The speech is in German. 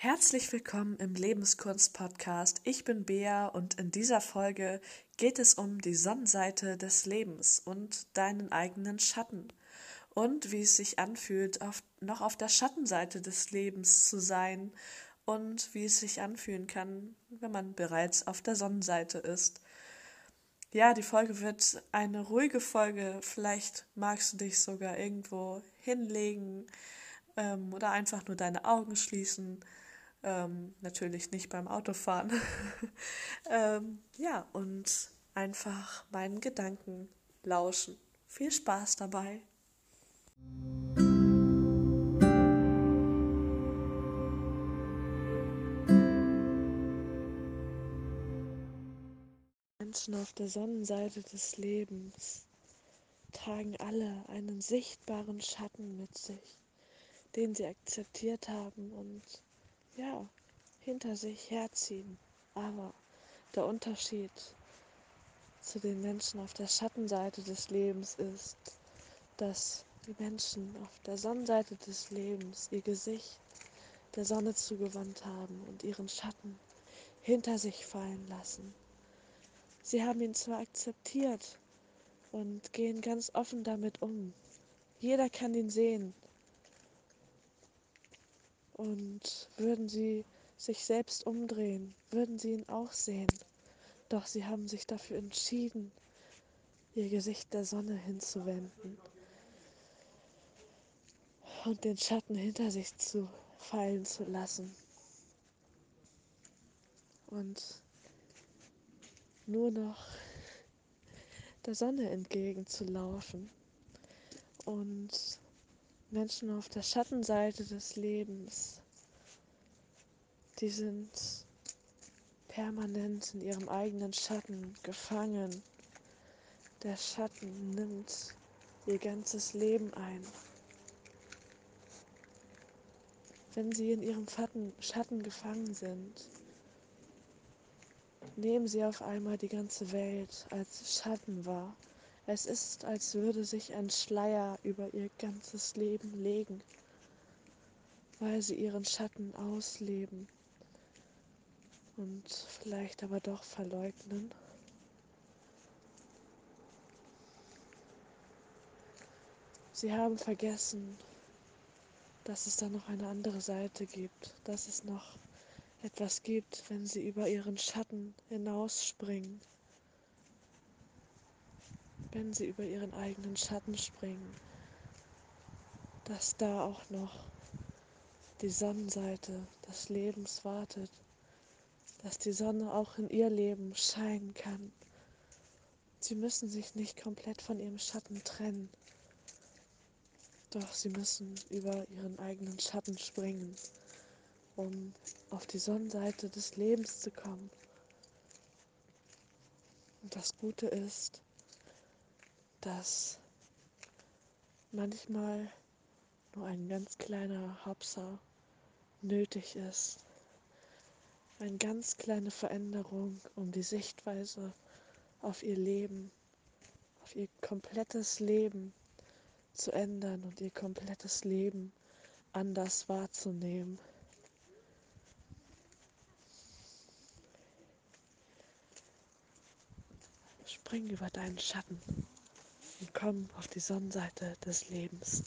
Herzlich willkommen im Lebenskunst-Podcast. Ich bin Bea und in dieser Folge geht es um die Sonnenseite des Lebens und deinen eigenen Schatten und wie es sich anfühlt, auf, noch auf der Schattenseite des Lebens zu sein und wie es sich anfühlen kann, wenn man bereits auf der Sonnenseite ist. Ja, die Folge wird eine ruhige Folge. Vielleicht magst du dich sogar irgendwo hinlegen ähm, oder einfach nur deine Augen schließen ähm, natürlich nicht beim Autofahren. ähm, ja, und einfach meinen Gedanken lauschen. Viel Spaß dabei. Menschen auf der Sonnenseite des Lebens tragen alle einen sichtbaren Schatten mit sich, den sie akzeptiert haben und ja, hinter sich herziehen. Aber der Unterschied zu den Menschen auf der Schattenseite des Lebens ist, dass die Menschen auf der Sonnenseite des Lebens ihr Gesicht der Sonne zugewandt haben und ihren Schatten hinter sich fallen lassen. Sie haben ihn zwar akzeptiert und gehen ganz offen damit um. Jeder kann ihn sehen, und würden sie sich selbst umdrehen, würden sie ihn auch sehen. Doch sie haben sich dafür entschieden, ihr Gesicht der Sonne hinzuwenden und den Schatten hinter sich zu fallen zu lassen. Und nur noch der Sonne entgegenzulaufen und Menschen auf der Schattenseite des Lebens, die sind permanent in ihrem eigenen Schatten gefangen. Der Schatten nimmt ihr ganzes Leben ein. Wenn sie in ihrem Schatten gefangen sind, nehmen sie auf einmal die ganze Welt als Schatten wahr. Es ist, als würde sich ein Schleier über ihr ganzes Leben legen, weil sie ihren Schatten ausleben und vielleicht aber doch verleugnen. Sie haben vergessen, dass es da noch eine andere Seite gibt, dass es noch etwas gibt, wenn sie über ihren Schatten hinausspringen wenn sie über ihren eigenen Schatten springen, dass da auch noch die Sonnenseite des Lebens wartet, dass die Sonne auch in ihr Leben scheinen kann. Sie müssen sich nicht komplett von ihrem Schatten trennen, doch sie müssen über ihren eigenen Schatten springen, um auf die Sonnenseite des Lebens zu kommen. Und das Gute ist, dass manchmal nur ein ganz kleiner Hopser nötig ist. Eine ganz kleine Veränderung, um die Sichtweise auf ihr Leben, auf ihr komplettes Leben zu ändern und ihr komplettes Leben anders wahrzunehmen. Spring über deinen Schatten komm auf die Sonnenseite des Lebens.